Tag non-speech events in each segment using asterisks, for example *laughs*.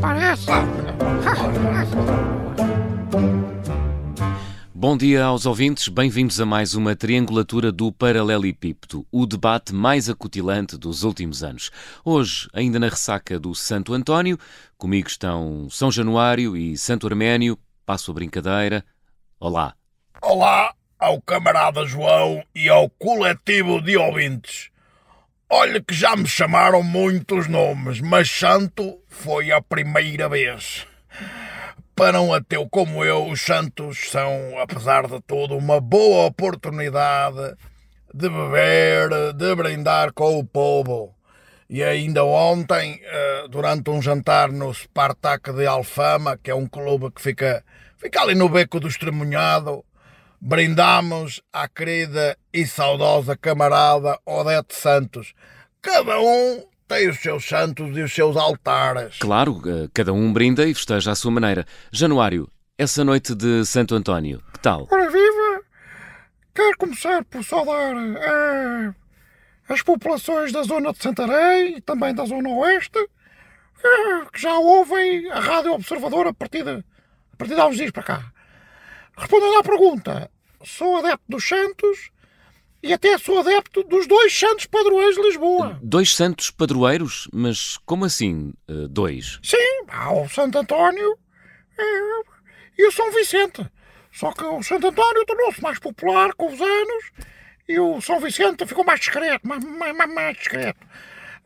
parece. Bom dia aos ouvintes, bem-vindos a mais uma triangulatura do Paralelepípedo, o debate mais acutilante dos últimos anos. Hoje, ainda na ressaca do Santo António, comigo estão São Januário e Santo Arménio. Passo a brincadeira. Olá. Olá ao camarada João e ao coletivo de ouvintes. Olha que já me chamaram muitos nomes, mas Santo foi a primeira vez. Para um ateu como eu, os Santos são, apesar de tudo, uma boa oportunidade de beber, de brindar com o povo. E ainda ontem, eh, durante um jantar no Spartak de Alfama, que é um clube que fica, fica ali no beco do Estremunhado, brindamos à querida e saudosa camarada Odete Santos. Cada um tem os seus santos e os seus altares. Claro, eh, cada um brinda e festeja à sua maneira. Januário, essa noite de Santo António, que tal? Ora viva! Quero começar por saudar eh, as populações da zona de Santarém e também da zona oeste, eh, que já ouvem a Rádio Observador a partir de, a partir de há uns dias para cá. Respondendo à pergunta, sou adepto dos Santos e até sou adepto dos dois santos padroeiros de Lisboa. Dois santos padroeiros? Mas como assim, eh, dois? Sim, há o Santo António eh, e o São Vicente. Só que o Santo António tornou-se mais popular com os anos e o São Vicente ficou mais discreto, mais, mais, mais discreto.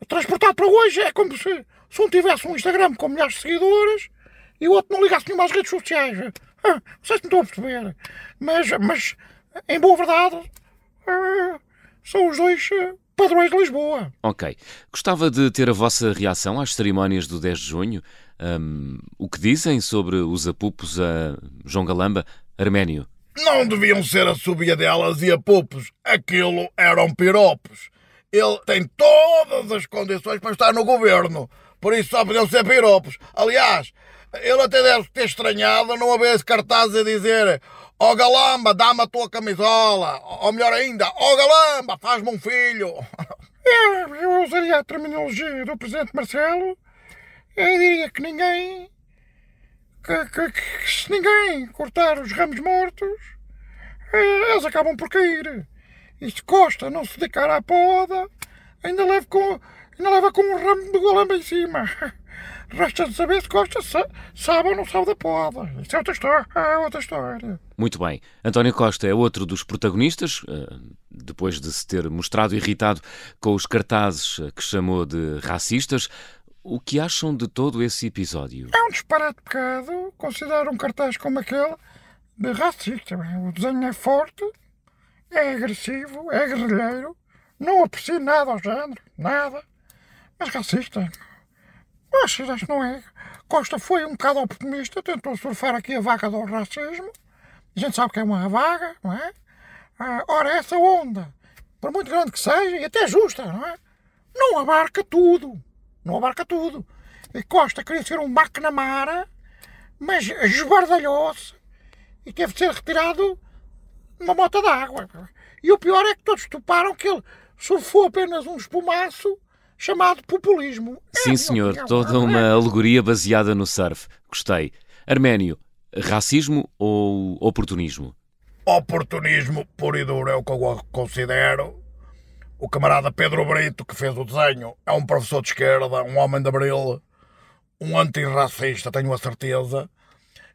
Transportado para hoje é como se, se um tivesse um Instagram com milhares de seguidores e o outro não ligasse nenhuma às redes sociais. Ah, não sei se me estou a perceber. Mas, mas em boa verdade, ah, são os dois ah, padrões de Lisboa. Ok. Gostava de ter a vossa reação às cerimónias do 10 de junho. Hum, o que dizem sobre os apupos a João Galamba, Arménio? Não deviam ser a subia delas e a pupos. Aquilo eram piropos. Ele tem todas as condições para estar no governo. Por isso só podiam ser piropos. Aliás, ele até deve ter estranhado não haver esse cartaz a dizer Ó oh, Galamba, dá-me a tua camisola. Ou melhor ainda, ó oh, Galamba, faz-me um filho. *laughs* Eu, eu usaria a terminologia do Presidente Marcelo. Eu diria que ninguém. Que, que, que se ninguém cortar os ramos mortos, eh, eles acabam por cair. E se Costa não se dedicar à poda, ainda leva com, ainda leva com um ramo de galamba em cima. *laughs* Resta de saber se Costa sabe ou não sabe da poda. Isso é outra história. É outra história. Muito bem. António Costa é outro dos protagonistas, eh, depois de se ter mostrado irritado com os cartazes que chamou de racistas. O que acham de todo esse episódio? É um disparate pecado considerar um cartaz como aquele de racista. O desenho é forte, é agressivo, é guerrilheiro, não aprecio nada ao género, nada, mas racista. Acho, acho que não é. Costa foi um bocado oportunista, tentou surfar aqui a vaga do racismo. A gente sabe que é uma vaga, não é? Ah, ora, essa onda, por muito grande que seja, e até justa, não é? Não abarca tudo. Não abarca tudo. E Costa queria ser um McNamara, mas esbardalhou-se e teve de ser retirado numa mota d'água. E o pior é que todos toparam que ele surfou apenas um espumaço chamado populismo. Sim, É, senhor, toda uma é. alegoria baseada no surf. Gostei. Arménio, racismo ou oportunismo? Oportunismo puro e duro é o que eu considero. O camarada Pedro Brito, que fez o desenho, é um professor de esquerda, um homem de abril, um antirracista, tenho a certeza.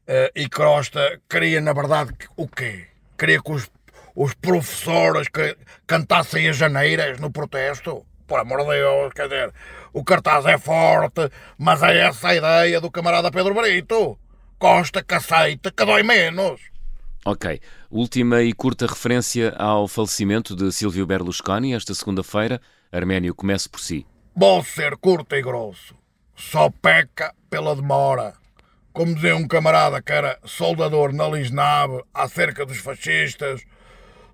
Eh, E Costa queria, na verdade, o quê? Queria que os, os professores que cantassem as janeiras no protesto? Por amor de Deus, quer dizer, o cartaz é forte, mas é essa a ideia do camarada Pedro Brito. Costa que aceita, que dói menos. Ok. Última e curta referência ao falecimento de Silvio Berlusconi esta segunda-feira. Arménio, comece por si. Vou ser curto e grosso. Só peca pela demora. Como dizia um camarada que era soldador na Lisnave acerca dos fascistas,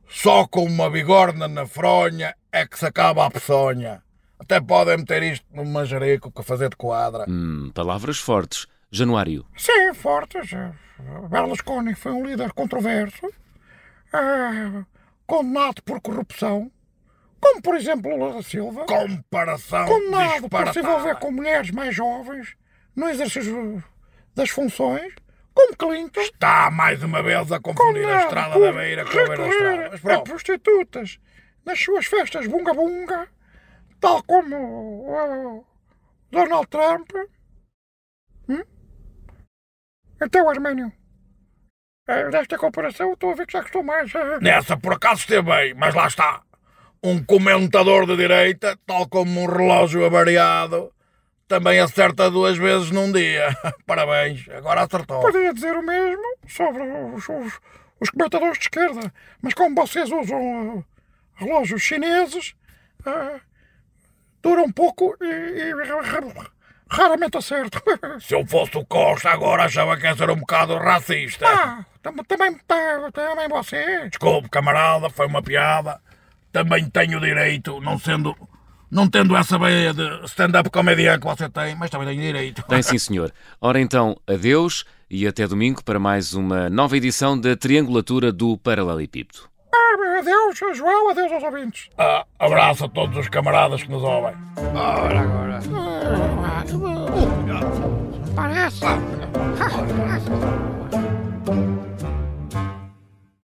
só com uma bigorna na fronha é que se acaba a peçonha. Até podem meter isto no manjerico que fazer de quadra. Hum, palavras fortes. Januário. Sim, fortes. Berlusconi foi um líder controverso, eh, condenado por corrupção, como por exemplo Lula da Silva, Comparação condenado por se envolver com mulheres mais jovens, no exercício das funções, como Clinton, Está mais uma vez a confundir a estrada da beira com a beira da estrada. Mas a prostitutas nas suas festas bunga-bunga, tal como o Donald Trump. Hum? Então, Arménio, eh, desta comparação estou a ver que já gostou mais. eh. nessa por acaso esteve bem, mas lá está. Um comentador de direita, tal como um relógio avariado, também acerta duas vezes num dia. *laughs* Parabéns, agora acertou. Poderia dizer o mesmo sobre os, os- os comentadores de esquerda, mas como vocês usam eh, relógios chineses, eh, duram pouco e, e ra- raramente acerto. *laughs* Se eu fosse o Costa agora achava que ia ser um bocado racista. ah, tam- também, tam- também você. Desculpe, camarada, foi uma piada. Também tenho direito, não sendo. Não tendo essa veia de stand-up comedian que você tem, mas também tenho direito. Tem sim, senhor. Ora então, adeus e até domingo para mais uma nova edição da Triangulatura do Paralelepípedo. Ah, adeus, João, adeus aos ouvintes. Ah, abraço a todos os camaradas que nos ouvem. Ora, agora. Parece.